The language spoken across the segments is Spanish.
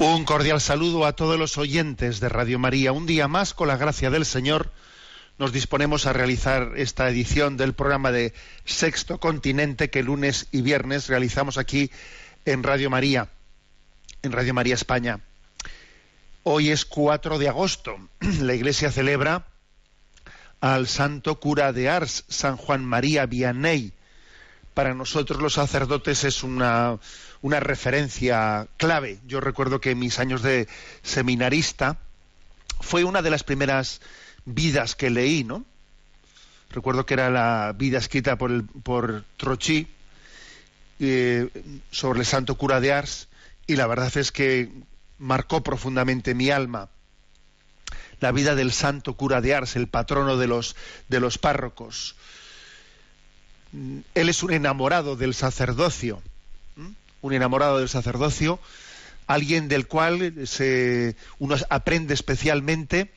Un cordial saludo a todos los oyentes de Radio María. Un día más, con la gracia del Señor, nos disponemos a realizar esta edición del programa de Sexto Continente que lunes y viernes realizamos aquí en Radio María, en Radio María España. Hoy es 4 de agosto. La Iglesia celebra al santo cura de Ars, San Juan María Vianney. Para nosotros los sacerdotes es una, una referencia clave. Yo recuerdo que en mis años de seminarista fue una de las primeras vidas que leí, ¿no? Recuerdo que era la vida escrita por, el, por Trochi eh, sobre el santo cura de Ars y la verdad es que marcó profundamente mi alma la vida del santo cura de Ars, el patrono de los, de los párrocos. Él es un enamorado del sacerdocio. Un enamorado del sacerdocio, alguien del cual se, uno aprende especialmente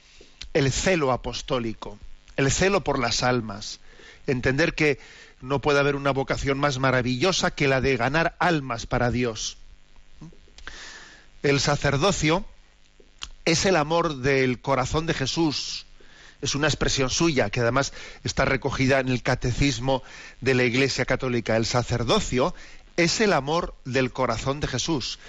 el celo apostólico, el celo por las almas, entender que no puede haber una vocación más maravillosa que la de ganar almas para Dios. El sacerdocio es el amor del corazón de Jesús. Es una expresión suya que además está recogida en el catecismo de la Iglesia Católica. El sacerdocio es el amor del corazón de Jesús.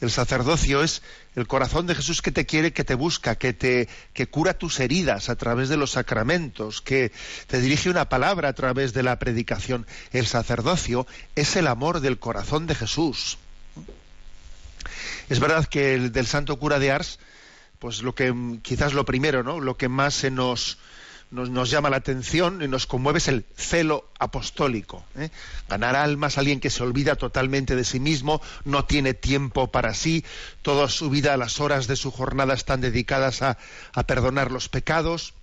El sacerdocio es el corazón de Jesús que te quiere, que te busca, que te que cura tus heridas a través de los sacramentos, que te dirige una palabra a través de la predicación. El sacerdocio es el amor del corazón de Jesús. Es verdad que el del santo cura de Ars pues lo que quizás lo primero, ¿no? Lo que más se nos, nos, llama la atención y nos conmueve es el celo apostólico. ¿eh? Ganar almas, alguien que se olvida totalmente de sí mismo, no tiene tiempo para sí, toda su vida, las horas de su jornada están dedicadas a, a perdonar los pecados.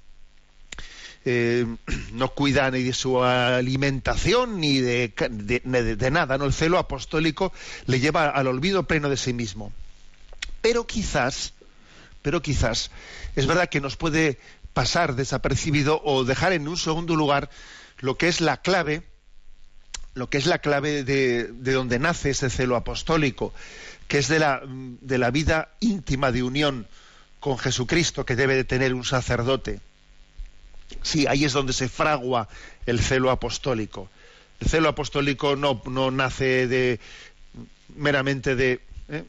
Eh, no cuida ni de su alimentación ni de, de, de, de nada, ¿no? El celo apostólico le lleva al olvido pleno de sí mismo. Pero quizás, pero quizás es verdad que nos puede pasar desapercibido o dejar en un segundo lugar lo que es la clave, lo que es la clave de, de donde nace ese celo apostólico, que es de la, de la vida íntima de unión con Jesucristo que debe de tener un sacerdote. Sí, ahí es donde se fragua el celo apostólico. El celo apostólico no, no nace de meramente de, ¿eh?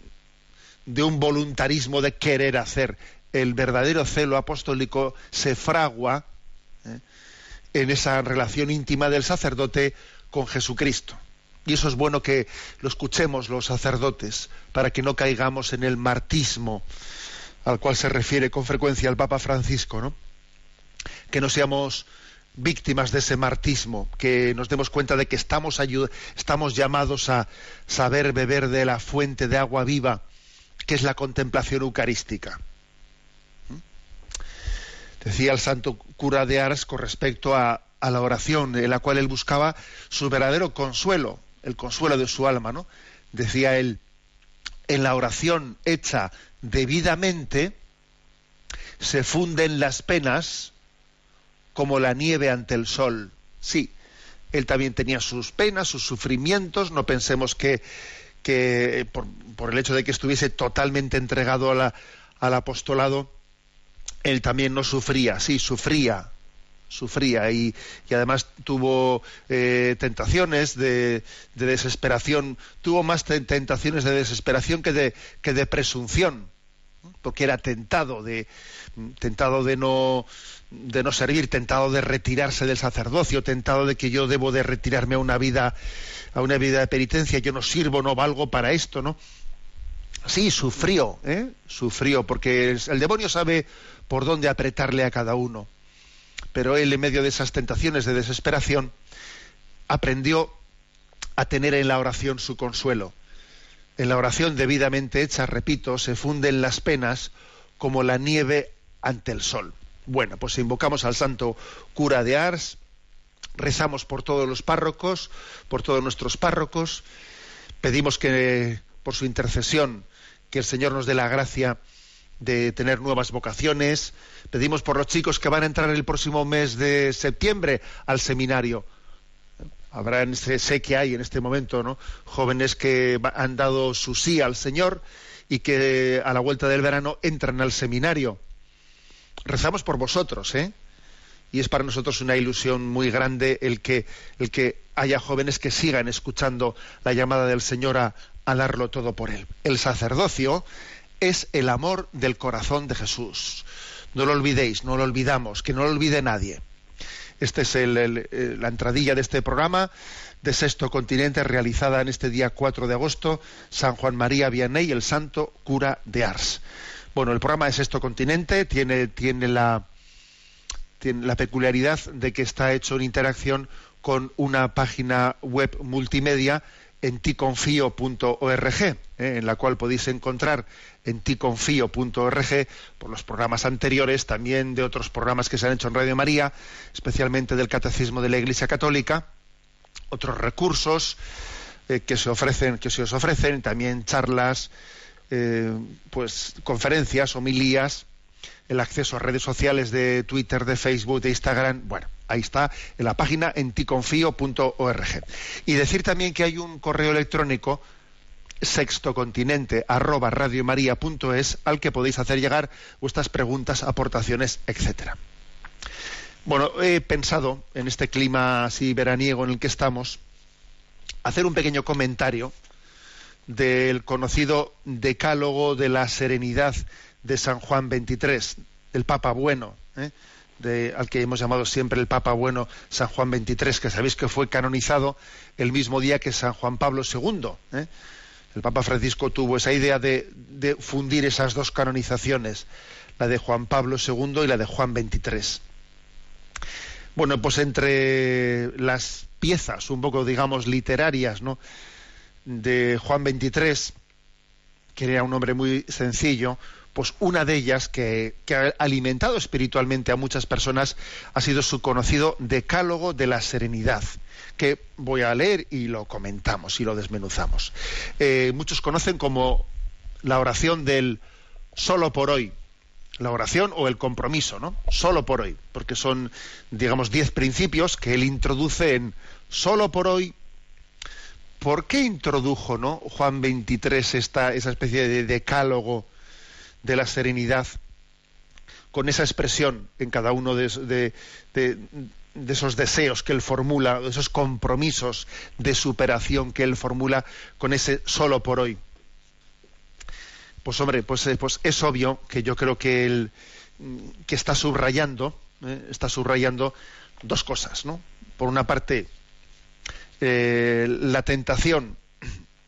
de un voluntarismo de querer hacer. El verdadero celo apostólico se fragua ¿eh? en esa relación íntima del sacerdote con Jesucristo. Y eso es bueno que lo escuchemos los sacerdotes, para que no caigamos en el martismo al cual se refiere con frecuencia el Papa Francisco, ¿no? Que no seamos víctimas de ese martismo, que nos demos cuenta de que estamos, estamos llamados a saber beber de la fuente de agua viva, que es la contemplación eucarística. Decía el santo cura de Ars con respecto a, la oración, en la cual él buscaba su verdadero consuelo, el consuelo de su alma, ¿no? Decía él, en la oración hecha debidamente, se funden las penas como la nieve ante el sol. Sí, él también tenía sus penas, sus sufrimientos, no pensemos que, por, por, el hecho de que estuviese totalmente entregado al apostolado, él también no sufría, sí, sufría, sufría y, y además tuvo eh, tentaciones de, de, desesperación, tuvo más tentaciones de desesperación que de, que de presunción. porque era tentado de tentado de no de no servir, tentado de retirarse del sacerdocio, tentado de que yo debo de retirarme a una vida a una vida de penitencia, yo no sirvo, no valgo para esto, ¿no? Sí, sufrió, ¿eh? Sufrió, porque el demonio sabe por dónde apretarle a cada uno. Pero él, en medio de esas tentaciones de desesperación, aprendió a tener en la oración su consuelo. En la oración debidamente hecha, repito, se funden las penas como la nieve ante el sol. Bueno, pues invocamos al santo cura de Ars, rezamos por todos los párrocos, por todos nuestros párrocos, pedimos que por su intercesión que el Señor nos dé la gracia de tener nuevas vocaciones, pedimos por los chicos que van a entrar el próximo mes de septiembre al seminario. Habrá, sé que hay en este momento, ¿no? jóvenes que han dado su sí al Señor y que a la vuelta del verano entran al seminario rezamos por vosotros, ¿eh? Y es para nosotros una ilusión muy grande el que, el que haya jóvenes que sigan escuchando la llamada del Señor a, a darlo todo por Él. El sacerdocio es el amor del corazón de Jesús. No lo olvidéis, no lo olvidamos, que no lo olvide nadie. Esta es la entradilla de este programa de Sexto Continente realizada en este día 4 de agosto, San Juan María Vianney, el santo cura de Ars. Bueno, el programa de Sexto Continente tiene, tiene, la, tiene la peculiaridad de que está hecho en interacción con una página web multimedia en ticonfio.org, ¿eh? en la cual podéis encontrar en ticonfio.org por los programas anteriores, también de otros programas que se han hecho en Radio María, especialmente del Catecismo de la Iglesia Católica, otros recursos eh, que se ofrecen, que se os ofrecen, también charlas, eh, pues conferencias, homilías, el acceso a redes sociales de Twitter, de Facebook, de Instagram, bueno, ahí está en la página en ticonfío.org. Y decir también que hay un correo electrónico sextocontinente arroba al que podéis hacer llegar vuestras preguntas, aportaciones, etcétera. Bueno, he pensado en este clima así veraniego en el que estamos hacer un pequeño comentario del conocido Decálogo de la Serenidad de San Juan XXIII, del Papa Bueno, ¿eh? al que hemos llamado siempre el Papa Bueno San Juan XXIII, que sabéis que fue canonizado el mismo día que San Juan Pablo II. ¿eh? El Papa Francisco tuvo esa idea de, de, fundir esas dos canonizaciones, la de Juan Pablo II y la de Juan XXIII. Bueno, pues entre las piezas, un poco, digamos, literarias, ¿no? de Juan 23, que era un hombre muy sencillo, pues una de ellas que, ha alimentado espiritualmente a muchas personas ha sido su conocido Decálogo de la Serenidad, que voy a leer y lo comentamos y lo desmenuzamos. Eh, muchos conocen como la oración del solo por hoy, la oración o el compromiso, ¿no? Solo por hoy, porque son, digamos, diez principios que él introduce en solo por hoy ¿por qué introdujo ¿no? Juan 23 esta, esa especie de decálogo de la serenidad con esa expresión en cada uno de, esos deseos que él formula, de esos compromisos de superación que él formula con ese solo por hoy? Pues hombre, pues, eh, pues es obvio que yo creo que él que está subrayando, ¿eh? está subrayando dos cosas, ¿no? Por una parte, eh, la tentación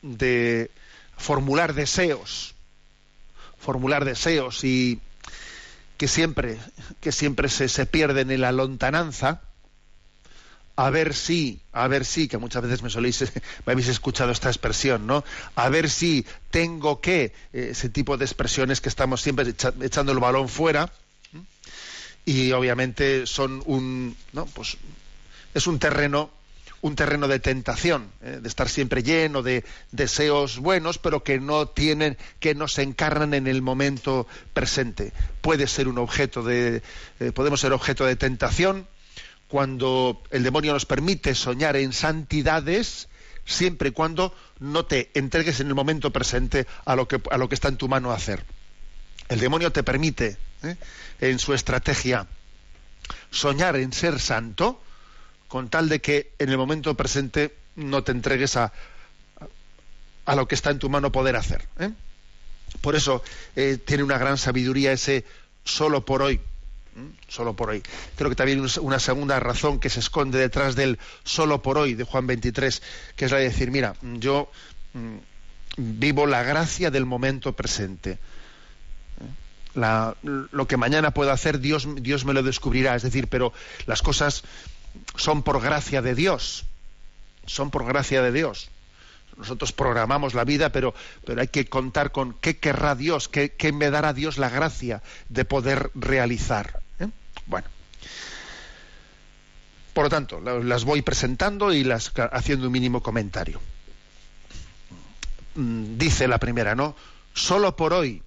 de formular deseos, formular deseos y que siempre, que siempre se, se pierden en la lontananza, a ver si, a ver si, que muchas veces me soléis, me habéis escuchado esta expresión, ¿no? A ver si tengo que, eh, ese tipo de expresiones que estamos siempre echando el balón fuera, y obviamente son un, ¿no? Pues es un terreno un terreno de tentación, ¿eh? de estar siempre lleno de deseos buenos, pero que no tienen, que no se encarnan en el momento presente. Puede ser un objeto de, eh, podemos ser objeto de tentación cuando el demonio nos permite soñar en santidades, siempre y cuando no te entregues en el momento presente a lo que, a lo que está en tu mano hacer. El demonio te permite, ¿eh? en su estrategia, soñar en ser santo, con tal de que en el momento presente no te entregues a, a lo que está en tu mano poder hacer. ¿eh? Por eso eh, tiene una gran sabiduría ese solo por hoy. Solo por hoy. Creo que también una segunda razón que se esconde detrás del solo por hoy de Juan 23, que es la de decir, mira, yo mm, vivo la gracia del momento presente. lo que mañana pueda hacer, Dios, Dios me lo descubrirá. Es decir, pero las cosas son por gracia de Dios. Son por gracia de Dios. Nosotros programamos la vida, pero, pero hay que contar con qué querrá Dios, qué, me dará Dios la gracia de poder realizar. ¿eh? Bueno. Por lo tanto, las voy presentando y las haciendo un mínimo comentario. Mm, dice la primera, ¿no? Solo por hoy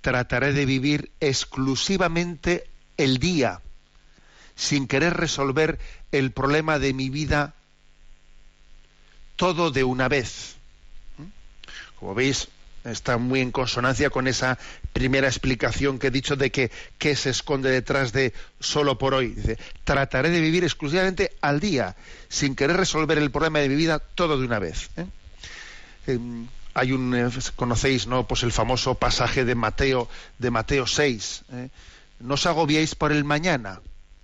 trataré de vivir exclusivamente el día, sin querer resolver el problema de mi vida todo de una vez. Como veis, está muy en consonancia con esa primera explicación que he dicho de que qué se esconde detrás de solo por hoy. Dice, trataré de vivir exclusivamente al día, sin querer resolver el problema de mi vida todo de una vez. ¿eh? Em, hay un eh, conocéis no pues el famoso pasaje de Mateo de Mateo 6 ¿eh? no os agobiéis por el mañana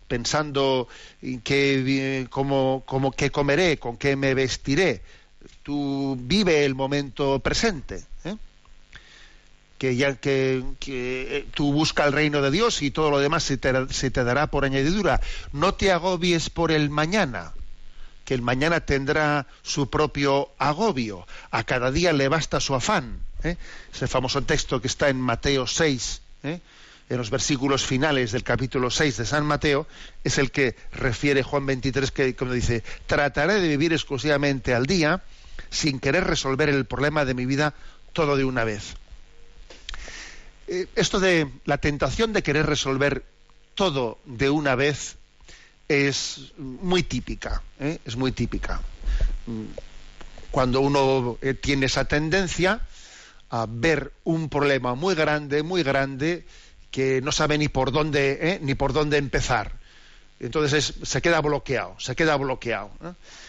pensando en qué, cómo, qué comeré, con qué me vestiré. Tú vive el momento presente. ¿eh? Que ya que, que, tú busca el reino de Dios y todo lo demás se te, se te dará por añadidura. No te agobies por el mañana, que el mañana tendrá su propio agobio. A cada día le basta su afán. ¿eh? Ese famoso texto que está en Mateo 6. ¿eh? En los versículos finales del capítulo 6 de San Mateo, es el que refiere Juan 23, que como dice, trataré de vivir exclusivamente al día sin querer resolver el problema de mi vida todo de una vez. Eh, esto de la tentación de querer resolver todo de una vez es muy típica, ¿eh? es muy típica. Cuando uno eh, tiene esa tendencia a ver un problema muy grande, muy grande, que no sabe ni por dónde, ¿eh? ni por dónde empezar. Entonces se queda bloqueado, se queda bloqueado.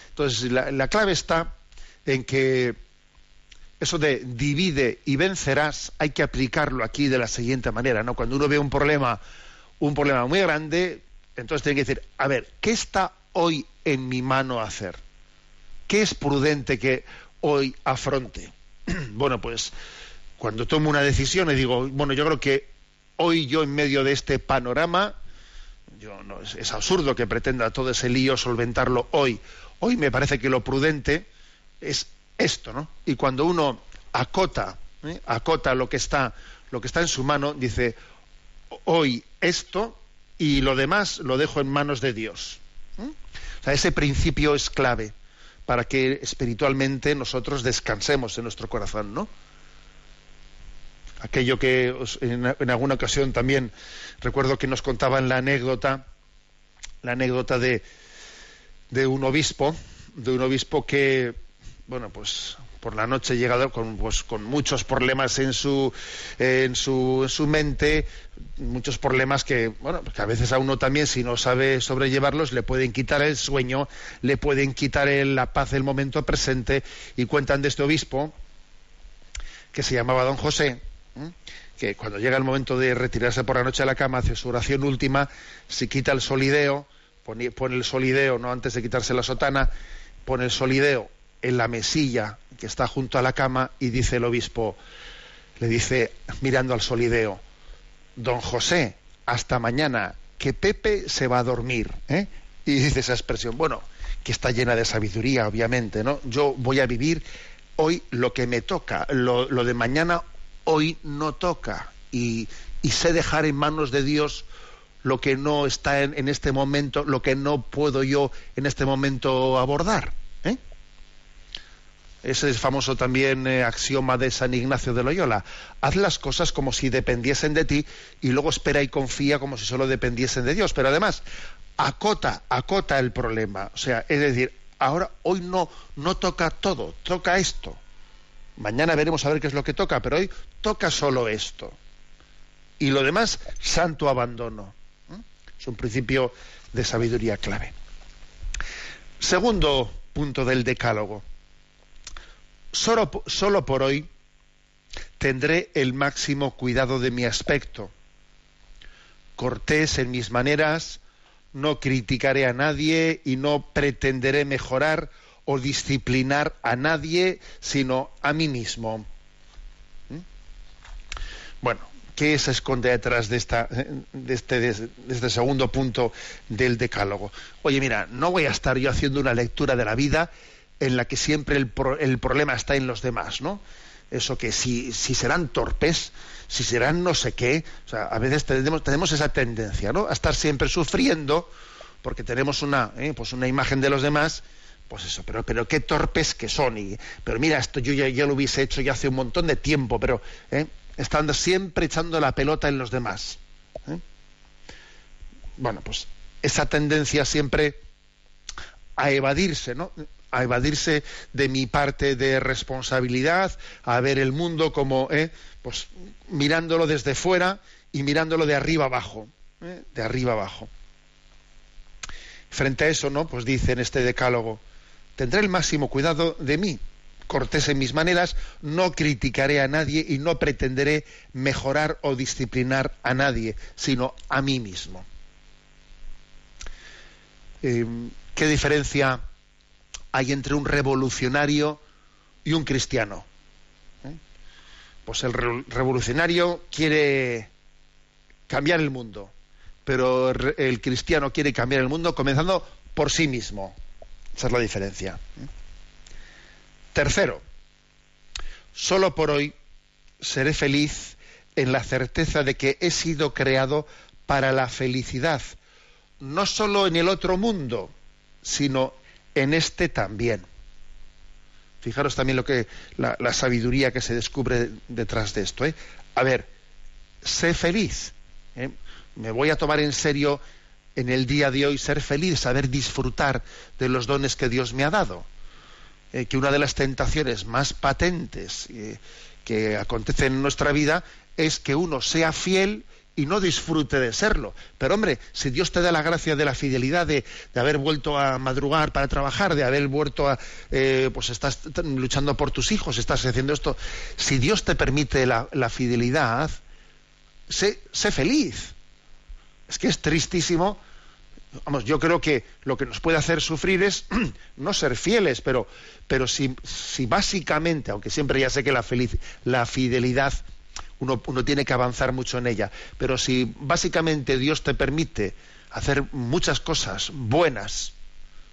Entonces la, clave está en que eso de divide y vencerás hay que aplicarlo aquí de la siguiente manera, ¿no? Cuando uno ve un problema, un problema muy grande, entonces tiene que decir, a ver, ¿qué está hoy en mi mano hacer? ¿Qué es prudente que hoy afronte? bueno, pues cuando tomo una decisión y digo, bueno, yo creo que hoy yo en medio de este panorama, yo, no, es, absurdo que pretenda todo ese lío solventarlo hoy. Hoy me parece que lo prudente es esto, ¿no? Y cuando uno acota, ¿eh? acota lo que está, lo que está en su mano, dice hoy esto y lo demás lo dejo en manos de Dios. ¿eh? O sea, ese principio es clave para que espiritualmente nosotros descansemos en nuestro corazón, ¿no? Aquello que en, alguna ocasión también recuerdo que nos contaban la anécdota, la anécdota de, de un obispo, de un obispo que, bueno, pues por la noche llegado con, pues, con muchos problemas en su, en su, en su mente, muchos problemas que, bueno, que a veces a uno también, si no sabe sobrellevarlos, le pueden quitar el sueño, le pueden quitar la paz del momento presente, y cuentan de este obispo, que se llamaba don José, que cuando llega el momento de retirarse por la noche a la cama, hace su oración última, se quita el solideo, pone, el solideo, no antes de quitarse la sotana, pone el solideo en la mesilla que está junto a la cama y dice el obispo, le dice, mirando al solideo, don José, hasta mañana, que Pepe se va a dormir. ¿eh? Y dice esa expresión, bueno, que está llena de sabiduría, obviamente, ¿no? Yo voy a vivir hoy lo que me toca, lo, lo de mañana hoy no toca y, sé dejar en manos de Dios lo que no está en, este momento, lo que no puedo yo en este momento abordar. ¿eh? Ese es famoso también eh, axioma de San Ignacio de Loyola. Haz las cosas como si dependiesen de ti y luego espera y confía como si solo dependiesen de Dios. Pero además, acota, acota el problema. O sea, es decir, ahora, hoy no, no toca todo, toca esto. Mañana veremos a ver qué es lo que toca, pero hoy toca solo esto. Y lo demás, santo abandono. ¿Mm? Es un principio de sabiduría clave. Segundo punto del decálogo. Solo, solo por hoy tendré el máximo cuidado de mi aspecto, cortés en mis maneras, no criticaré a nadie y no pretenderé mejorar o disciplinar a nadie, sino a mí mismo. ¿Mm? Bueno, ¿qué se esconde detrás de, esta, de, este, este segundo punto del decálogo? Oye, mira, no voy a estar yo haciendo una lectura de la vida en la que siempre el, el problema está en los demás, ¿no? Eso que si, si serán torpes, si serán no sé qué, o sea, a veces tenemos, tenemos esa tendencia, ¿no? A estar siempre sufriendo porque tenemos una, ¿eh? pues una imagen de los demás, pues eso, pero, pero qué torpes que son, y, pero mira, esto yo ya, lo hubiese hecho ya hace un montón de tiempo, pero ¿eh? estando siempre echando la pelota en los demás. ¿eh? Bueno, pues esa tendencia siempre a evadirse, ¿no? a evadirse de mi parte de responsabilidad, a ver el mundo como, ¿eh? pues mirándolo desde fuera y mirándolo de arriba abajo, ¿eh? de arriba abajo. Frente a eso, ¿no? Pues dice en este decálogo, tendré el máximo cuidado de mí, cortés en mis maneras, no criticaré a nadie y no pretenderé mejorar o disciplinar a nadie, sino a mí mismo. Eh, ¿Qué diferencia hay entre un revolucionario y un cristiano. ¿Eh? Pues el revolucionario quiere cambiar el mundo, pero el cristiano quiere cambiar el mundo comenzando por sí mismo. Esa es la diferencia. Tercero, solo por hoy seré feliz en la certeza de que he sido creado para la felicidad, no solo en el otro mundo, sino en este también. Fijaros también lo que la, sabiduría que se descubre detrás de esto. ¿eh? A ver, sé feliz. ¿eh? Me voy a tomar en serio en el día de hoy ser feliz, saber disfrutar de los dones que Dios me ha dado. Eh, que una de las tentaciones más patentes eh, que acontecen en nuestra vida es que uno sea fiel y no disfrute de serlo. Pero hombre, si Dios te da la gracia de la fidelidad de, haber vuelto a madrugar para trabajar, de haber vuelto a, eh, pues estás luchando por tus hijos, estás haciendo esto, si Dios te permite la, fidelidad, sé, sé, feliz. Es que es tristísimo. Vamos, yo creo que lo que nos puede hacer sufrir es no ser fieles, pero, pero si, si básicamente, aunque siempre ya sé que la, feliz, la fidelidad uno, tiene que avanzar mucho en ella. Pero si básicamente Dios te permite hacer muchas cosas buenas,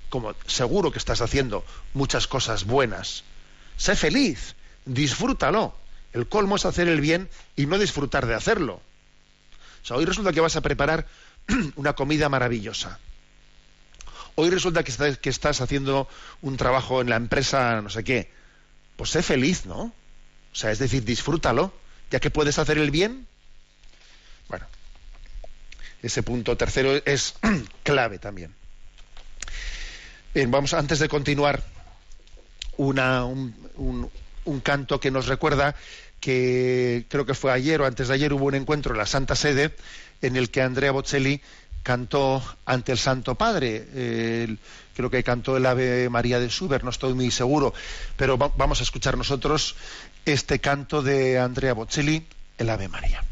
como seguro que estás haciendo muchas cosas buenas, sé feliz, disfrútalo. El colmo es hacer el bien y no disfrutar de hacerlo. O sea, hoy resulta que vas a preparar una comida maravillosa. Hoy resulta que estás, haciendo un trabajo en la empresa, no sé qué. Pues sé feliz, ¿no? O sea, es decir, disfrútalo ya que puedes hacer el bien. Bueno, ese punto tercero es clave también. Bien, vamos, antes de continuar, una, un, un, canto que nos recuerda que creo que fue ayer o antes de ayer hubo un encuentro en la Santa Sede en el que Andrea Bocelli cantó ante el Santo Padre. creo que cantó el Ave María de Schubert, no estoy muy seguro, pero vamos a escuchar nosotros este canto de Andrea Bocelli, el Ave María.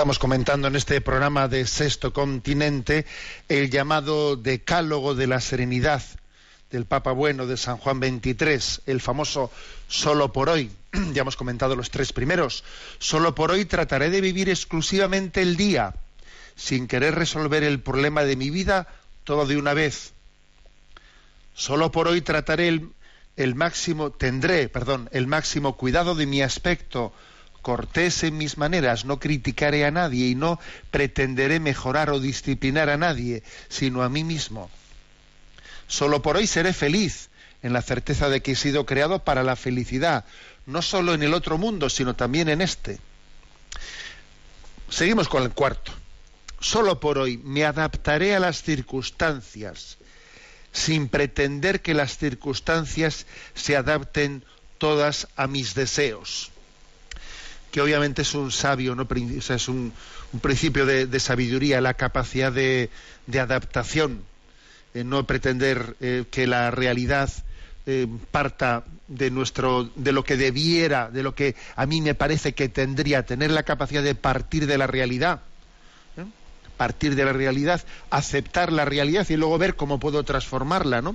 Estamos comentando en este programa de Sexto Continente el llamado Decálogo de la Serenidad del Papa Bueno de San Juan XXIII, el famoso Solo por hoy. ya hemos comentado los tres primeros. Solo por hoy trataré de vivir exclusivamente el día, sin querer resolver el problema de mi vida todo de una vez. Solo por hoy trataré el, el máximo, tendré, perdón, el máximo cuidado de mi aspecto, cortés en mis maneras, no criticaré a nadie y no pretenderé mejorar o disciplinar a nadie, sino a mí mismo. Solo por hoy seré feliz, en la certeza de que he sido creado para la felicidad, no solo en el otro mundo, sino también en este. Seguimos con el cuarto. Solo por hoy me adaptaré a las circunstancias, sin pretender que las circunstancias se adapten todas a mis deseos que obviamente es un sabio, ¿no? es un, principio de, sabiduría, la capacidad de, de adaptación, eh, no pretender eh, que la realidad eh, parta de nuestro, de lo que debiera, de lo que a mí me parece que tendría, tener la capacidad de partir de la realidad, partir de la realidad, aceptar la realidad y luego ver cómo puedo transformarla, ¿no?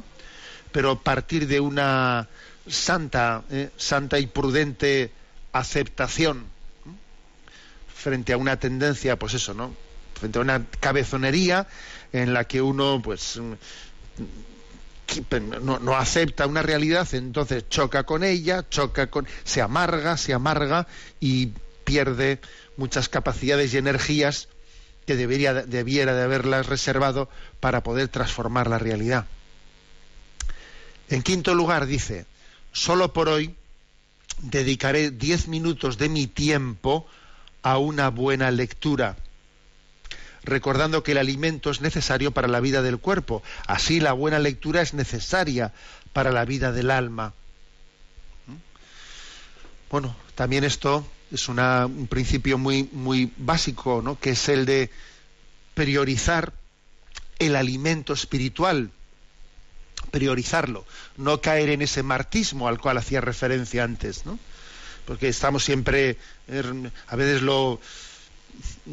Pero partir de una santa, santa y prudente aceptación frente a una tendencia, pues eso, ¿no? Frente a una cabezonería en la que uno, pues, no, no, acepta una realidad, entonces choca con ella, choca con, se amarga, se amarga y pierde muchas capacidades y energías que debería, debiera de haberlas reservado para poder transformar la realidad. En quinto lugar dice, solo por hoy dedicaré diez minutos de mi tiempo a una buena lectura, recordando que el alimento es necesario para la vida del cuerpo, así la buena lectura es necesaria para la vida del alma. Bueno, también esto es un principio muy, muy básico, ¿no? que es el de priorizar el alimento espiritual, priorizarlo, no caer en ese martismo al cual hacía referencia antes, ¿no? Porque estamos siempre, a veces lo,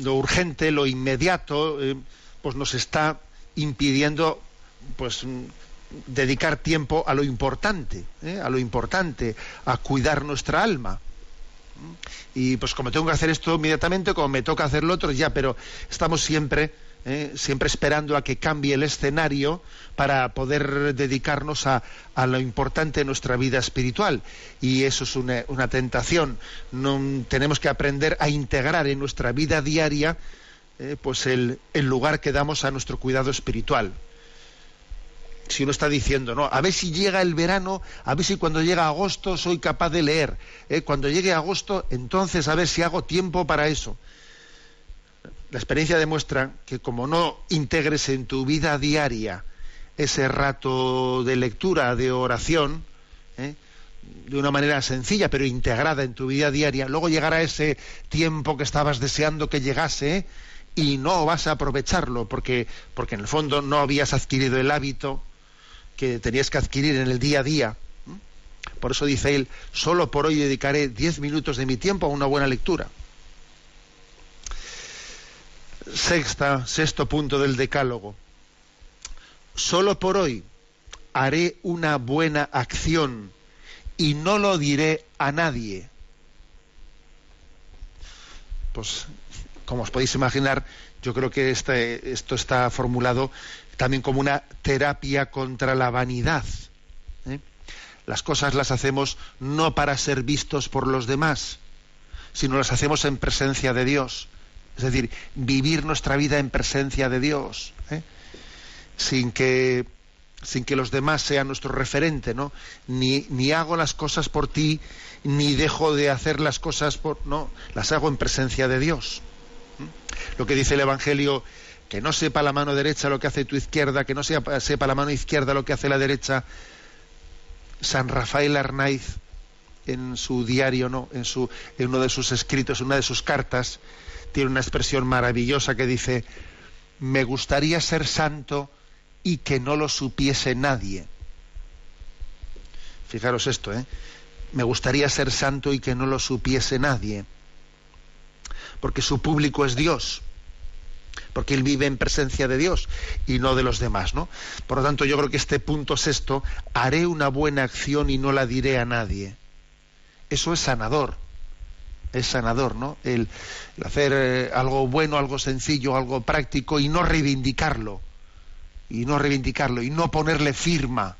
urgente, lo inmediato, eh, pues nos está impidiendo, pues dedicar tiempo a lo importante, ¿eh? a lo importante, a cuidar nuestra alma. Y pues como tengo que hacer esto inmediatamente, como me toca hacer lo otro, ya, pero estamos siempre ¿eh? siempre esperando a que cambie el escenario para poder dedicarnos a, lo importante de nuestra vida espiritual. Y eso es una, tentación. No, tenemos que aprender a integrar en nuestra vida diaria eh, pues el, el lugar que damos a nuestro cuidado espiritual si uno está diciendo, no, a ver si llega el verano, a ver si cuando llega agosto soy capaz de leer, ¿eh? cuando llegue agosto, entonces a ver si hago tiempo para eso. La experiencia demuestra que como no integres en tu vida diaria ese rato de lectura, de oración, ¿eh? de una manera sencilla pero integrada en tu vida diaria, luego llegará ese tiempo que estabas deseando que llegase y no vas a aprovecharlo porque, porque en el fondo no habías adquirido el hábito que tenías que adquirir en el día a día. Por eso dice él, solo por hoy dedicaré diez minutos de mi tiempo a una buena lectura. Sexta, sexto punto del decálogo. Solo por hoy haré una buena acción y no lo diré a nadie. Pues, como os podéis imaginar, yo creo que este, esto está formulado también como una terapia contra la vanidad. ¿eh? Las cosas las hacemos no para ser vistos por los demás, sino las hacemos en presencia de Dios. Es decir, vivir nuestra vida en presencia de Dios, ¿eh? sin que sin que los demás sean nuestro referente, ¿no? Ni, ni hago las cosas por ti, ni dejo de hacer las cosas por. No, las hago en presencia de Dios. ¿Mm? Lo que dice el Evangelio, que no sepa la mano derecha lo que hace tu izquierda, que no sepa, sepa la mano izquierda lo que hace la derecha. San Rafael Arnaiz, en su diario, ¿no? En, su, en uno de sus escritos, en una de sus cartas, tiene una expresión maravillosa que dice: Me gustaría ser santo y que no lo supiese nadie. Fijaros esto, ¿eh? Me gustaría ser santo y que no lo supiese nadie. Porque su público es Dios. Porque él vive en presencia de Dios y no de los demás, ¿no? Por lo tanto, yo creo que este punto sexto, haré una buena acción y no la diré a nadie. Eso es sanador. Es sanador, ¿no? El, hacer eh, algo bueno, algo sencillo, algo práctico y no reivindicarlo y no reivindicarlo y no ponerle firma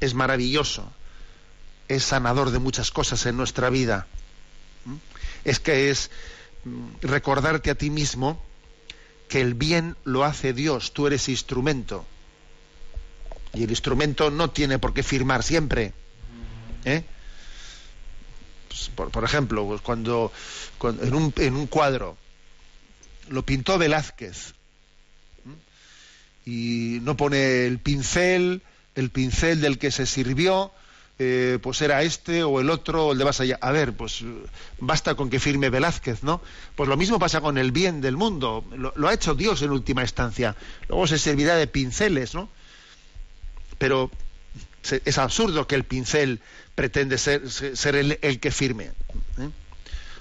es maravilloso, es sanador de muchas cosas en nuestra vida. ¿Mm? Es que es mm, recordarte a ti mismo que el bien lo hace Dios, tú eres instrumento. Y el instrumento no tiene por qué firmar siempre. ¿eh? Pues, por, ejemplo, pues cuando, en, un, en un cuadro lo pintó Velázquez, y no pone el pincel, el pincel del que se sirvió, eh, pues era este o el otro o el de más allá. A ver, pues basta con que firme Velázquez, ¿no? Pues lo mismo pasa con el bien del mundo. Lo, ha hecho Dios en última instancia. Luego se servirá de pinceles, ¿no? Pero es absurdo que el pincel pretende ser, ser el, el, que firme. ¿eh?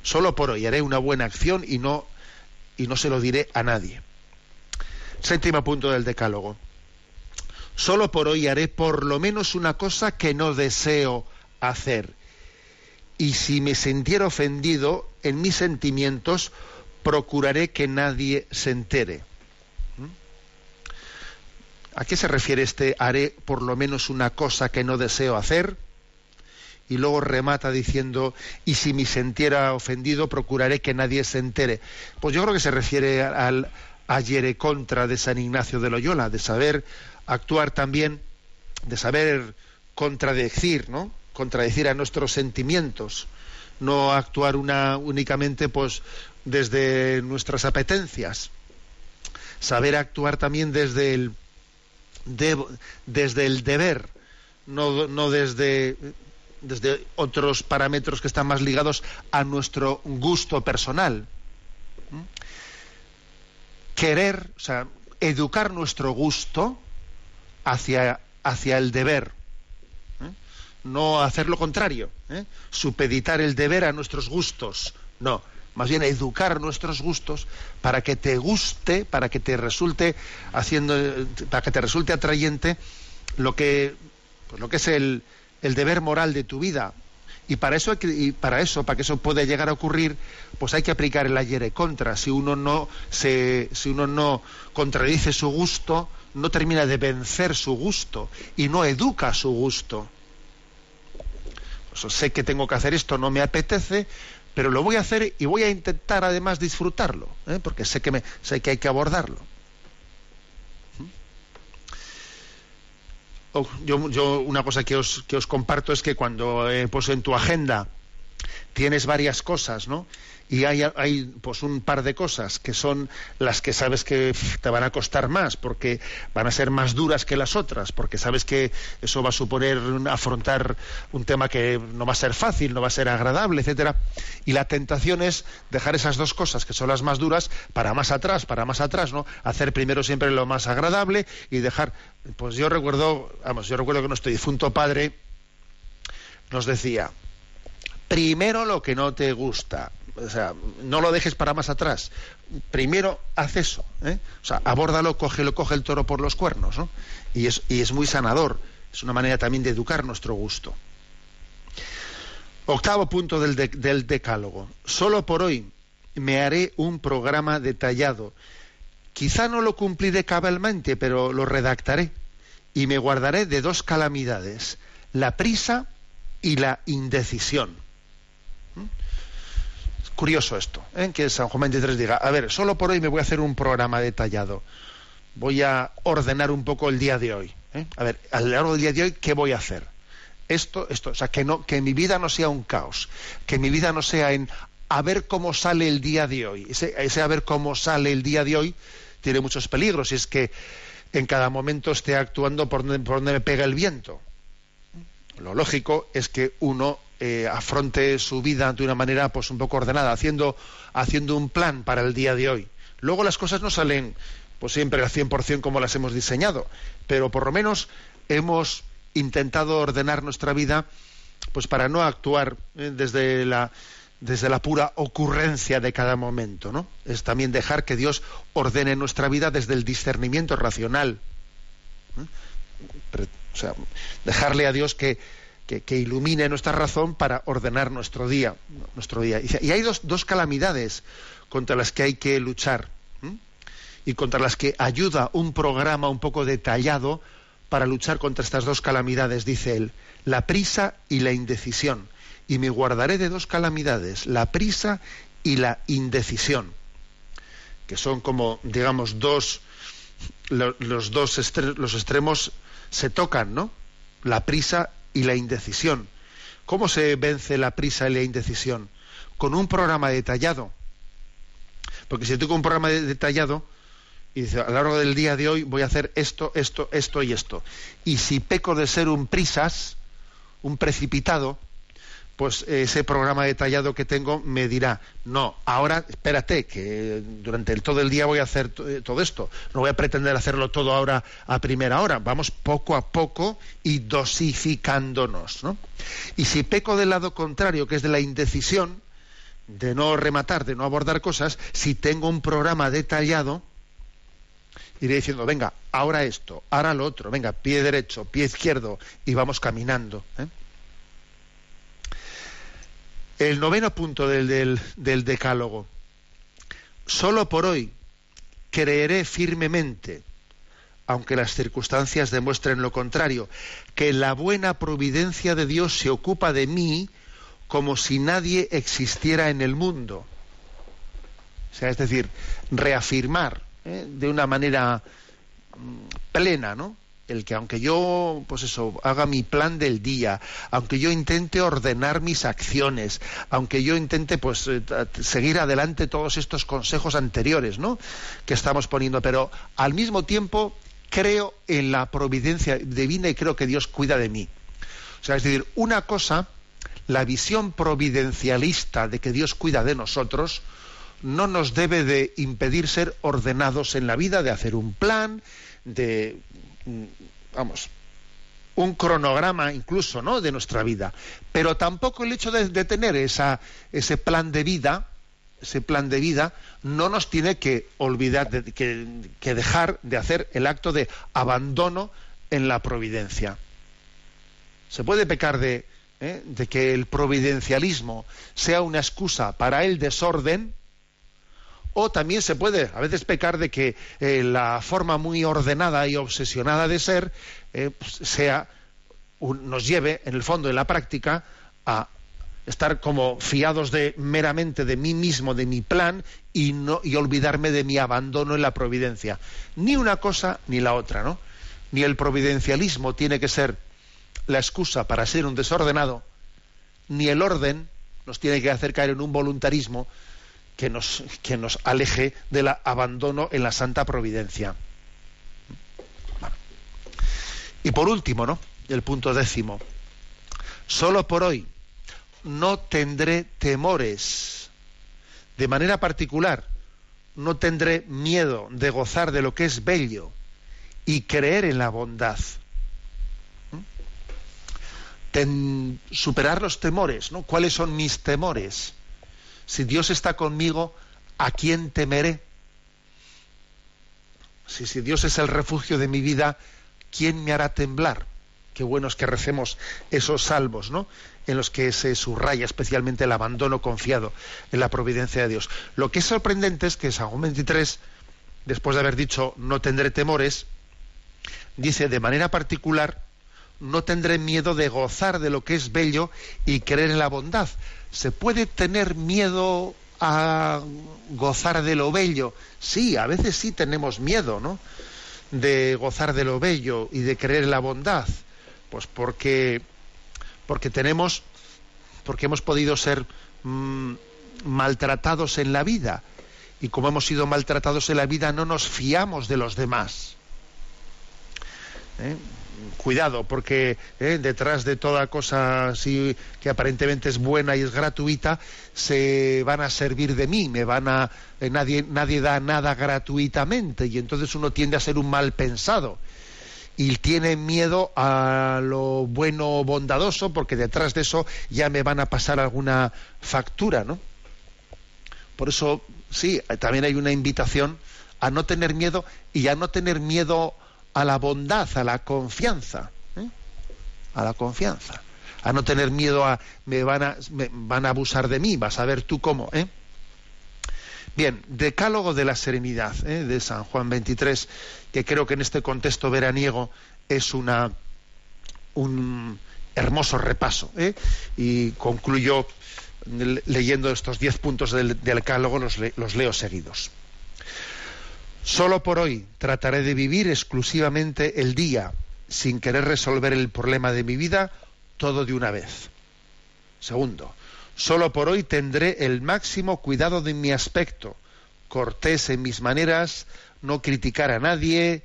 Solo por hoy haré una buena acción y no, y no se lo diré a nadie. Séptimo punto del decálogo. Solo por hoy haré por lo menos una cosa que no deseo hacer. Y si me sintiera ofendido en mis sentimientos, procuraré que nadie se entere. ¿A qué se refiere este haré por lo menos una cosa que no deseo hacer? Y luego remata diciendo, y si me sintiera ofendido, procuraré que nadie se entere. Pues yo creo que se refiere al, ayer contra de San Ignacio de Loyola, de saber actuar también, de saber contradecir, ¿no? Contradecir a nuestros sentimientos, no actuar una, únicamente pues desde nuestras apetencias, saber actuar también desde el, de, desde el deber, no, no desde, desde otros parámetros que están más ligados a nuestro gusto personal querer, o sea, educar nuestro gusto hacia, hacia el deber. ¿eh? No hacer lo contrario, ¿eh? supeditar el deber a nuestros gustos. No, más bien educar nuestros gustos para que te guste, para que te resulte haciendo, para que te resulte atrayente lo que, pues lo que es el, el deber moral de tu vida, y para eso, y para eso, para que eso pueda llegar a ocurrir, pues hay que aplicar el ayer y contra. Si uno no se, si uno no contradice su gusto, no termina de vencer su gusto y no educa su gusto. Pues sé que tengo que hacer esto, no me apetece, pero lo voy a hacer y voy a intentar además disfrutarlo, ¿eh? porque sé que me, sé que hay que abordarlo. Yo, yo, una cosa que os, que os comparto es que cuando eh, pues en tu agenda tienes varias cosas, ¿no? Y hay, pues un par de cosas que son las que sabes que te van a costar más, porque van a ser más duras que las otras, porque sabes que eso va a suponer afrontar un tema que no va a ser fácil, no va a ser agradable, etcétera. Y la tentación es dejar esas dos cosas que son las más duras para más atrás, para más atrás, ¿no? Hacer primero siempre lo más agradable y dejar. Pues yo recuerdo, vamos, yo recuerdo que nuestro difunto padre nos decía, primero lo que no te gusta. O sea, no lo dejes para más atrás. Primero haz eso. ¿eh? O sea, abórdalo, cógelo, coge el toro por los cuernos. ¿no? Y, es, y es muy sanador. Es una manera también de educar nuestro gusto. Octavo punto del, de, del decálogo. Solo por hoy me haré un programa detallado Quizá no lo cumpliré cabalmente, pero lo redactaré y me guardaré de dos calamidades, la prisa y la indecisión. Curioso esto, ¿eh? que San Juan 23 diga, a ver, solo por hoy me voy a hacer un programa detallado, voy a ordenar un poco el día de hoy. ¿eh? A ver, a lo largo del día de hoy, ¿qué voy a hacer? Esto, esto, o sea, que, no, que mi vida no sea un caos, que mi vida no sea en a ver cómo sale el día de hoy. Ese, ese a ver cómo sale el día de hoy tiene muchos peligros y es que en cada momento esté actuando por donde, por donde me pega el viento. Lo lógico es que uno eh, afronte su vida de una manera pues un poco ordenada, haciendo, un plan para el día de hoy. Luego las cosas no salen pues siempre al 100% como las hemos diseñado, pero por lo menos hemos intentado ordenar nuestra vida pues para no actuar eh, desde la desde la pura ocurrencia de cada momento, ¿no? Es también dejar que Dios ordene nuestra vida desde el discernimiento racional. ¿eh? O sea, dejarle a Dios que, que, ilumine nuestra razón para ordenar nuestro día. Nuestro día. Y hay dos, dos calamidades contra las que hay que luchar y contra las que ayuda un programa un poco detallado para luchar contra estas dos calamidades, dice él, la prisa y la indecisión y me guardaré de dos calamidades, la prisa y la indecisión, que son como, digamos, dos, los dos los extremos se tocan, ¿no? La prisa y la indecisión. ¿Cómo se vence la prisa y la indecisión? Con un programa detallado. Porque si tengo un programa detallado y dice, a lo largo del día de hoy voy a hacer esto, esto, esto y esto. Y si peco de ser un prisas, un precipitado, pues ese programa detallado que tengo me dirá, no, ahora espérate, que durante todo el día voy a hacer eh, todo esto, no voy a pretender hacerlo todo ahora a primera hora, vamos poco a poco y dosificándonos. ¿no? Y si peco del lado contrario, que es de la indecisión, de no rematar, de no abordar cosas, si tengo un programa detallado, iré diciendo, venga, ahora esto, ahora lo otro, venga, pie derecho, pie izquierdo, y vamos caminando. ¿eh? El noveno punto del, del, decálogo. Solo por hoy creeré firmemente, aunque las circunstancias demuestren lo contrario, que la buena providencia de Dios se ocupa de mí como si nadie existiera en el mundo. O sea, es decir, reafirmar ¿eh? de una manera mm, plena, ¿no? El que aunque yo, pues eso, haga mi plan del día, aunque yo intente ordenar mis acciones, aunque yo intente, pues, eh, seguir adelante todos estos consejos anteriores, ¿no? Que estamos poniendo, pero al mismo tiempo creo en la providencia divina y creo que Dios cuida de mí. O sea, es decir, una cosa, la visión providencialista de que Dios cuida de nosotros, no nos debe de impedir ser ordenados en la vida, de hacer un plan, de vamos, un cronograma incluso, ¿no? De nuestra vida. Pero tampoco el hecho de, tener esa, ese plan de vida, ese plan de vida, no nos tiene que olvidar, de, que, dejar de hacer el acto de abandono en la providencia. Se puede pecar de, ¿eh? de que el providencialismo sea una excusa para el desorden, o también se puede a veces pecar de que eh, la forma muy ordenada y obsesionada de ser eh, pues, sea nos lleve en el fondo en la práctica a estar como fiados de meramente de mí mismo, de mi plan y no y olvidarme de mi abandono en la providencia. Ni una cosa ni la otra, ¿no? Ni el providencialismo tiene que ser la excusa para ser un desordenado, ni el orden nos tiene que hacer caer en un voluntarismo que nos, que nos aleje del abandono en la santa providencia. Y por último, ¿no? El punto décimo. Solo por hoy no tendré temores. De manera particular, no tendré miedo de gozar de lo que es bello y creer en la bondad. superar los temores, ¿no? ¿Cuáles son mis temores? Si Dios está conmigo, ¿a quién temeré? Si, si Dios es el refugio de mi vida, ¿quién me hará temblar? Qué bueno es que recemos esos salvos, ¿no? En los que se subraya especialmente el abandono confiado en la providencia de Dios. Lo que es sorprendente es que San Juan 23 después de haber dicho no tendré temores, dice de manera particular no tendré miedo de gozar de lo que es bello y creer en la bondad. ¿Se puede tener miedo a gozar de lo bello? Sí, a veces sí tenemos miedo, ¿no? De gozar de lo bello y de creer en la bondad. Pues porque, porque tenemos, porque hemos podido ser mm, maltratados en la vida. Y como hemos sido maltratados en la vida, no nos fiamos de los demás. ¿Eh? Cuidado, porque eh, detrás de toda cosa así que aparentemente es buena y es gratuita, se van a servir de mí, me van a eh, nadie nadie da nada gratuitamente y entonces uno tiende a ser un mal pensado y tiene miedo a lo bueno bondadoso porque detrás de eso ya me van a pasar alguna factura, ¿no? Por eso sí, también hay una invitación a no tener miedo y a no tener miedo a la bondad, a la confianza, ¿eh? a la confianza, a no tener miedo a me van a, me van a abusar de mí, vas a ver tú cómo. ¿eh? Bien, Decálogo de la Serenidad ¿eh? de San Juan 23, que creo que en este contexto veraniego es una un hermoso repaso. ¿eh? Y concluyo leyendo estos diez puntos del, Decálogo, los, los leo seguidos. Solo por hoy trataré de vivir exclusivamente el día, sin querer resolver el problema de mi vida todo de una vez. Segundo, solo por hoy tendré el máximo cuidado de mi aspecto, cortés en mis maneras, no criticar a nadie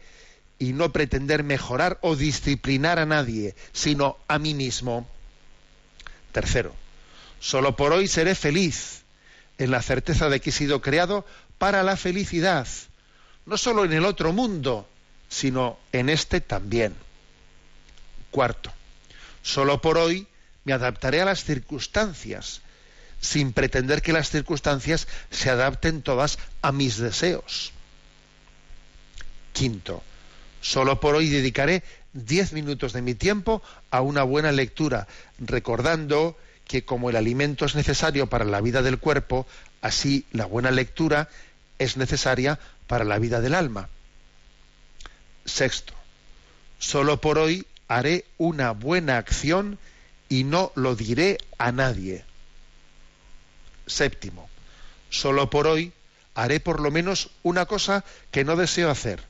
y no pretender mejorar o disciplinar a nadie, sino a mí mismo. Tercero, solo por hoy seré feliz en la certeza de que he sido creado para la felicidad no solo en el otro mundo, sino en este también. Cuarto, solo por hoy me adaptaré a las circunstancias, sin pretender que las circunstancias se adapten todas a mis deseos. Quinto, solo por hoy dedicaré diez minutos de mi tiempo a una buena lectura, recordando que como el alimento es necesario para la vida del cuerpo, así la buena lectura es necesaria para la vida del alma. Sexto, solo por hoy haré una buena acción y no lo diré a nadie. Séptimo, solo por hoy haré por lo menos una cosa que no deseo hacer.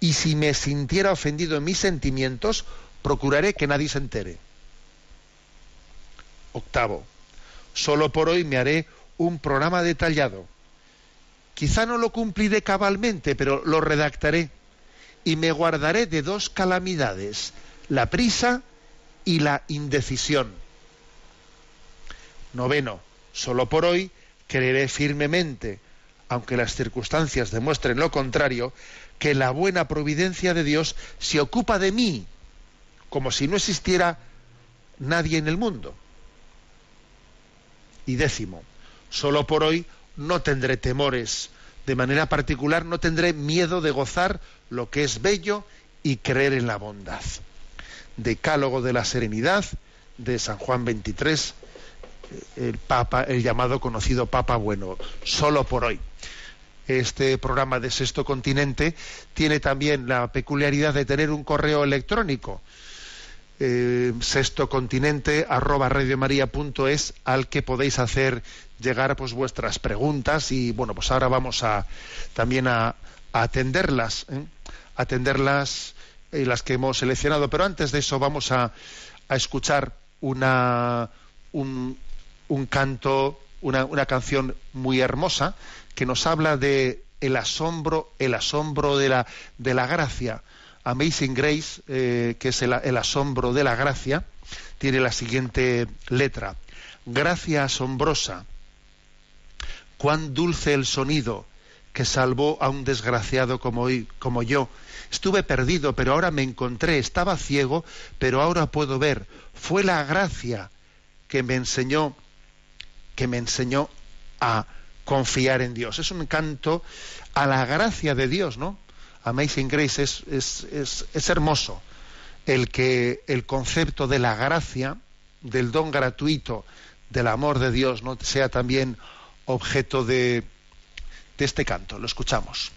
Y si me sintiera ofendido en mis sentimientos, procuraré que nadie se entere. Octavo, solo por hoy me haré un programa detallado Quizá no lo cumpliré cabalmente, pero lo redactaré y me guardaré de dos calamidades, la prisa y la indecisión. Noveno, solo por hoy creeré firmemente, aunque las circunstancias demuestren lo contrario, que la buena providencia de Dios se ocupa de mí, como si no existiera nadie en el mundo. Y décimo, solo por hoy no tendré temores. De manera particular no tendré miedo de gozar lo que es bello y creer en la bondad. Decálogo de la Serenidad de San Juan 23, el Papa, el llamado conocido Papa Bueno, solo por hoy. Este programa de Sexto Continente tiene también la peculiaridad de tener un correo electrónico eh, sextocontinente arroba radiomaria.es al que podéis hacer llegar pues vuestras preguntas y bueno pues ahora vamos a también a, atenderlas ¿eh? atenderlas eh, las que hemos seleccionado pero antes de eso vamos a, a escuchar una un, un canto una, una canción muy hermosa que nos habla de el asombro el asombro de la de la gracia Amazing Grace, eh, que es el, asombro de la gracia, tiene la siguiente letra. Gracia asombrosa, cuán dulce el sonido que salvó a un desgraciado como, como yo. Estuve perdido, pero ahora me encontré. Estaba ciego, pero ahora puedo ver. Fue la gracia que me enseñó, que me enseñó a confiar en Dios. Es un canto a la gracia de Dios, ¿no? Amazing Grace es, es, es, hermoso el que el concepto de la gracia, del don gratuito, del amor de Dios, ¿no? sea también objeto de, de este canto. Lo escuchamos.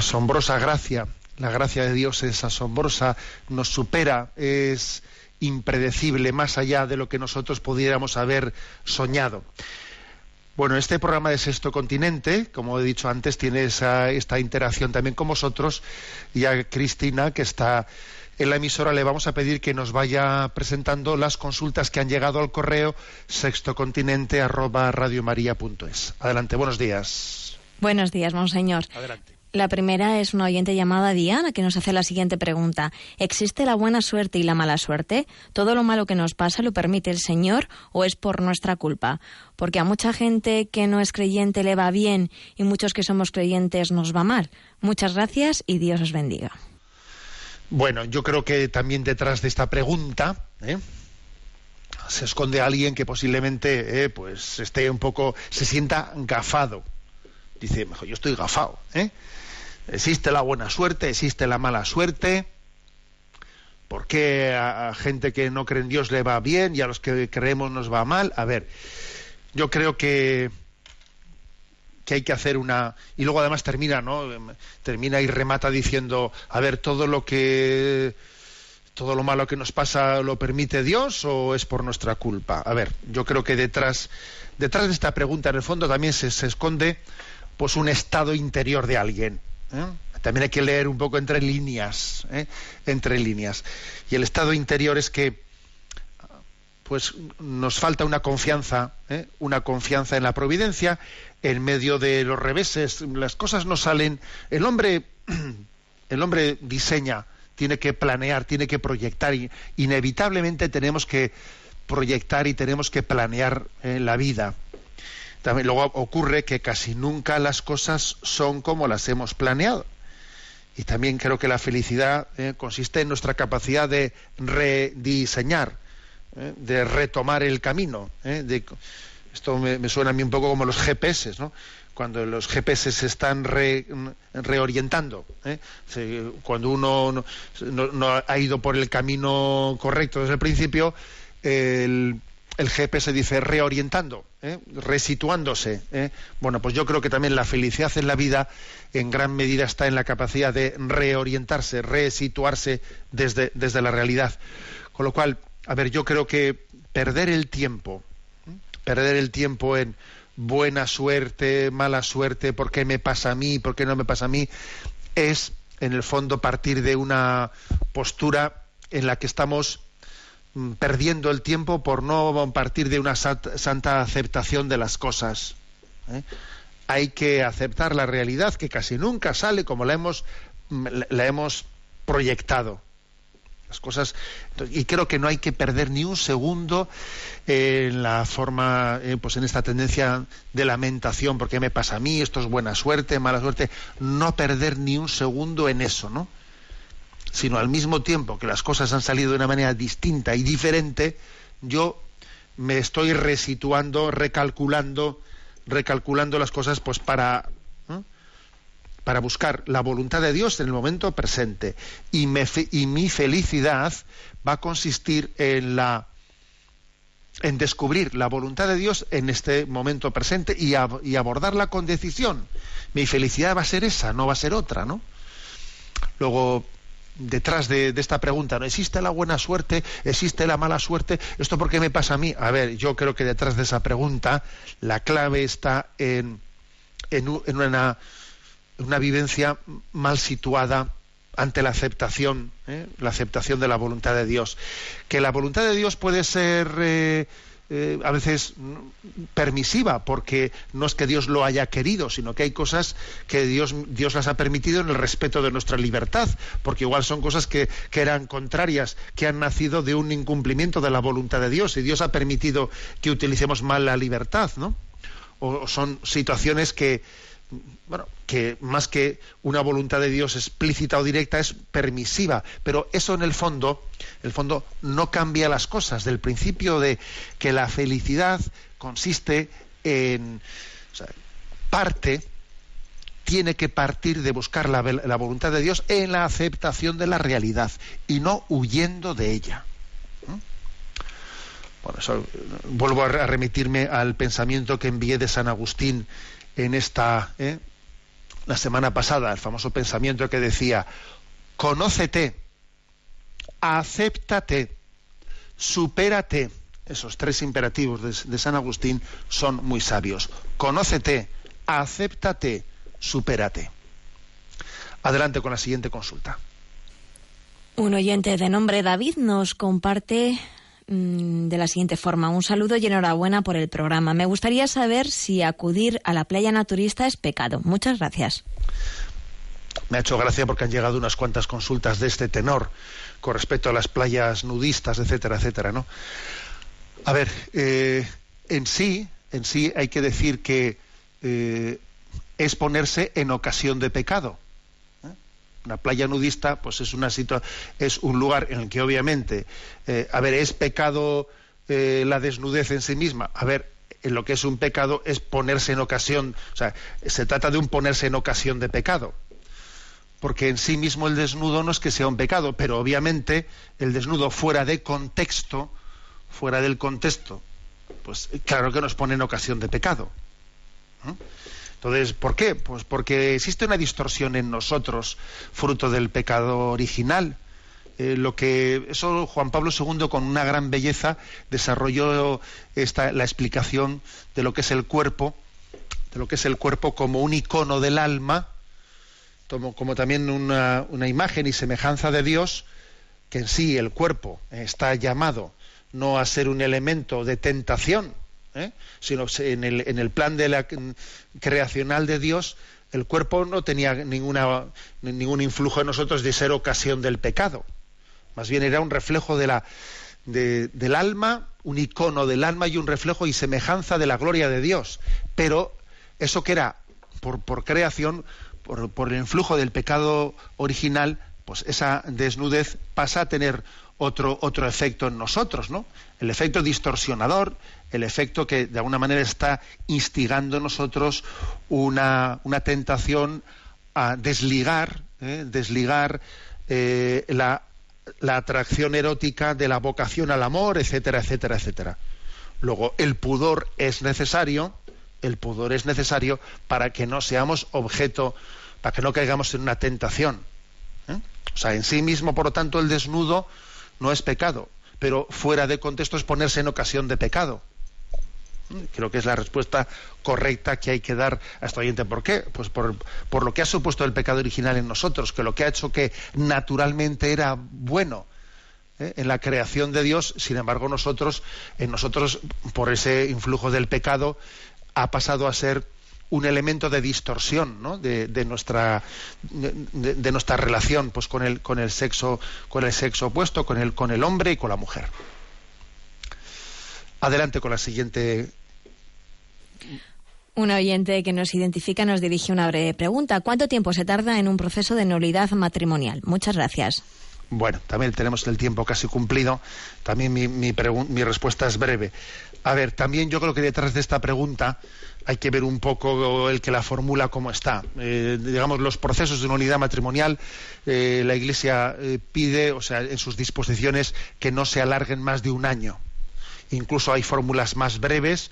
Asombrosa gracia. La gracia de Dios es asombrosa, nos supera, es impredecible, más allá de lo que nosotros pudiéramos haber soñado. Bueno, este programa de Sexto Continente, como he dicho antes, tiene esa, esta interacción también con vosotros y a Cristina, que está en la emisora, le vamos a pedir que nos vaya presentando las consultas que han llegado al correo sextocontinente arroba radiomaria.es. Adelante, buenos días. Buenos días, monseñor. Adelante. La primera es una oyente llamada Diana que nos hace la siguiente pregunta. ¿Existe la buena suerte y la mala suerte? ¿Todo lo malo que nos pasa lo permite el Señor o es por nuestra culpa? Porque a mucha gente que no es creyente le va bien y muchos que somos creyentes nos va mal. Muchas gracias y Dios os bendiga. Bueno, yo creo que también detrás de esta pregunta ¿eh? se esconde alguien que posiblemente eh, pues esté un poco, se sienta gafado. Dice, mejor yo estoy gafado. ¿eh? Existe la buena suerte, existe la mala suerte. ¿Por qué a, gente que no cree en Dios le va bien y a los que creemos nos va mal? A ver, yo creo que que hay que hacer una y luego además termina no termina y remata diciendo a ver todo lo que todo lo malo que nos pasa lo permite Dios o es por nuestra culpa a ver yo creo que detrás detrás de esta pregunta en el fondo también se, se esconde pues un estado interior de alguien ¿eh? también hay que leer un poco entre líneas ¿eh? entre líneas y el estado interior es que pues nos falta una confianza, ¿eh? una confianza en la providencia, en medio de los reveses, las cosas no salen. El hombre, el hombre diseña, tiene que planear, tiene que proyectar, y inevitablemente tenemos que proyectar y tenemos que planear la vida. También luego ocurre que casi nunca las cosas son como las hemos planeado. Y también creo que la felicidad eh, consiste en nuestra capacidad de rediseñar ¿eh? de retomar el camino. ¿eh? Esto me, suena a mí un poco como los GPS, ¿no? Cuando los GPS se están re, reorientando. cuando uno no, no, no, ha ido por el camino correcto desde el principio, el, el GPS dice reorientando, resituándose. Bueno, pues yo creo que también la felicidad en la vida en gran medida está en la capacidad de reorientarse, resituarse desde, desde la realidad. Con lo cual, a ver, yo creo que perder el tiempo, perder el tiempo en buena suerte, mala suerte, por qué me pasa a mí, por qué no me pasa a mí, es en el fondo partir de una postura en la que estamos perdiendo el tiempo por no partir de una santa aceptación de las cosas. ¿eh? Hay que aceptar la realidad que casi nunca sale como la hemos, la hemos proyectado las cosas y creo que no hay que perder ni un segundo en la forma eh, pues en esta tendencia de lamentación porque me pasa a mí esto es buena suerte mala suerte no perder ni un segundo en eso no sino al mismo tiempo que las cosas han salido de una manera distinta y diferente yo me estoy resituando recalculando recalculando las cosas pues para para buscar la voluntad de Dios en el momento presente. Y, mi felicidad va a consistir en la en descubrir la voluntad de Dios en este momento presente y, y, abordarla con decisión. Mi felicidad va a ser esa, no va a ser otra, ¿no? Luego, detrás de, esta pregunta, ¿no existe la buena suerte? ¿Existe la mala suerte? ¿Esto por qué me pasa a mí? A ver, yo creo que detrás de esa pregunta la clave está en, en, en una una vivencia mal situada ante la aceptación, ¿eh? la aceptación de la voluntad de Dios. Que la voluntad de Dios puede ser eh, eh, a veces permisiva, porque no es que Dios lo haya querido, sino que hay cosas que Dios, Dios las ha permitido en el respeto de nuestra libertad, porque igual son cosas que, que eran contrarias, que han nacido de un incumplimiento de la voluntad de Dios, y Dios ha permitido que utilicemos mal la libertad, ¿no? O son situaciones que, bueno, que más que una voluntad de Dios explícita o directa es permisiva, pero eso en el fondo, el fondo no cambia las cosas. Del principio de que la felicidad consiste en o sea, parte tiene que partir de buscar la, la, voluntad de Dios en la aceptación de la realidad y no huyendo de ella. Bueno, eso, vuelvo a remitirme al pensamiento que envié de San Agustín en esta ¿eh? la semana pasada, el famoso pensamiento que decía, conócete, acéptate, supérate. Esos tres imperativos de, de San Agustín son muy sabios. Conócete, acéptate, supérate. Adelante con la siguiente consulta. Un oyente de nombre David nos comparte mm, de la siguiente forma. Un saludo y enhorabuena por el programa. Me gustaría saber si acudir a la playa naturista es pecado. Muchas gracias. Me ha hecho gracia porque han llegado unas cuantas consultas de este tenor con respecto a las playas nudistas, etcétera, etcétera, ¿no? A ver, eh, en sí, en sí hay que decir que eh, es ponerse en ocasión de pecado. ¿Eh? Una playa nudista, pues es una situa es un lugar en el que obviamente, eh, a ver, es pecado eh, la desnudez en sí misma. A ver, en lo que es un pecado es ponerse en ocasión, o sea, se trata de un ponerse en ocasión de pecado. Porque en sí mismo el desnudo no es que sea un pecado, pero obviamente el desnudo fuera de contexto, fuera del contexto, pues claro que nos pone en ocasión de pecado. ¿no? Entonces, ¿por qué? Pues porque existe una distorsión en nosotros, fruto del pecado original. Eh, lo que eso Juan Pablo II con una gran belleza desarrolló esta, la explicación de lo que es el cuerpo, de lo que es el cuerpo como un icono del alma, como, también una, una imagen y semejanza de Dios, que en sí el cuerpo está llamado no a ser un elemento de tentación, ¿eh? sino en el, en el plan de la creacional de Dios, el cuerpo no tenía ninguna, ningún influjo en nosotros de ser ocasión del pecado. Más bien era un reflejo de la, de, del alma, un icono del alma y un reflejo y semejanza de la gloria de Dios. Pero eso que era por, por creación, por, por el influjo del pecado original, pues esa desnudez pasa a tener otro, otro efecto en nosotros, ¿no? El efecto distorsionador, el efecto que de alguna manera está instigando en nosotros una, una tentación a desligar, ¿eh? desligar eh, la, la atracción erótica de la vocación al amor, etcétera, etcétera, etcétera. Luego, el pudor es necesario, el pudor es necesario para que no seamos objeto, para que no caigamos en una tentación. ¿eh? O sea, en sí mismo, por lo tanto, el desnudo no es pecado, pero fuera de contexto es ponerse en ocasión de pecado. Creo que es la respuesta correcta que hay que dar a este oyente. ¿Por qué? Pues por, por, lo que ha supuesto el pecado original en nosotros, que lo que ha hecho que naturalmente era bueno ¿eh? en la creación de Dios, sin embargo nosotros, en nosotros, por ese influjo del pecado, ha pasado a ser un elemento de distorsión ¿no? de, de, nuestra de, de, nuestra relación pues con el con el sexo con el sexo opuesto con el con el hombre y con la mujer adelante con la siguiente un oyente que nos identifica nos dirige una breve pregunta. ¿Cuánto tiempo se tarda en un proceso de nulidad matrimonial? Muchas gracias. Bueno, también tenemos el tiempo casi cumplido. También mi, mi, mi respuesta es breve. A ver, también yo creo que detrás de esta pregunta hay que ver un poco el que la formula cómo está. Eh, digamos, los procesos de una unidad matrimonial, eh, la Iglesia eh, pide, o sea, en sus disposiciones, que no se alarguen más de un año. Incluso hay fórmulas más breves,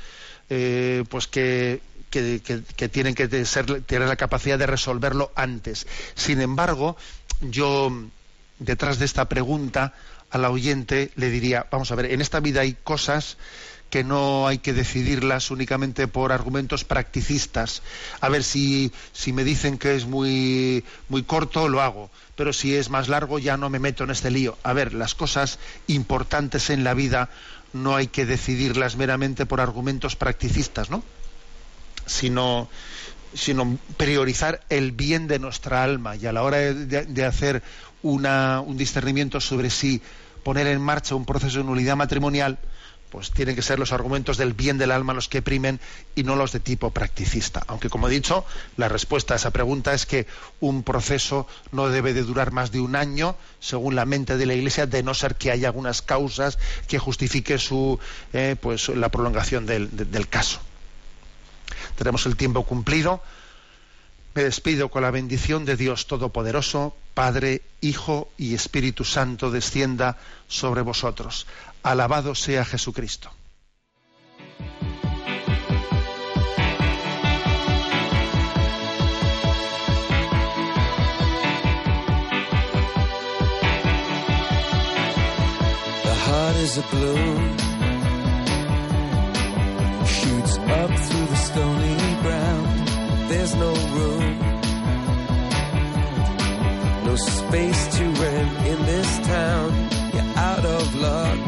pues que, tienen que ser, tener la capacidad de resolverlo antes. Sin embargo, yo, detrás de esta pregunta, al oyente le diría, vamos a ver, en esta vida hay cosas que no hay que decidirlas únicamente por argumentos practicistas. A ver, si, si me dicen que es muy, muy corto, lo hago, pero si es más largo ya no me meto en este lío. A ver, las cosas importantes en la vida no hay que decidirlas meramente por argumentos practicistas, ¿no? Sino, sino priorizar el bien de nuestra alma y a la hora de, de hacer una, un discernimiento sobre si poner en marcha un proceso de nulidad matrimonial, pues tienen que ser los argumentos del bien del alma los que primen y no los de tipo practicista. Aunque, como he dicho, la respuesta a esa pregunta es que un proceso no debe de durar más de un año, según la mente de la Iglesia, de no ser que haya algunas causas que justifique su, eh, pues, la prolongación del, de, del caso. Tenemos el tiempo cumplido. Me despido con la bendición de Dios Todopoderoso, Padre, Hijo y Espíritu Santo, descienda sobre vosotros. Alabado sea Jesucristo. The heart is a balloon, shoots up through the stony ground. There's no room, no space to rent in this town. You're out of luck.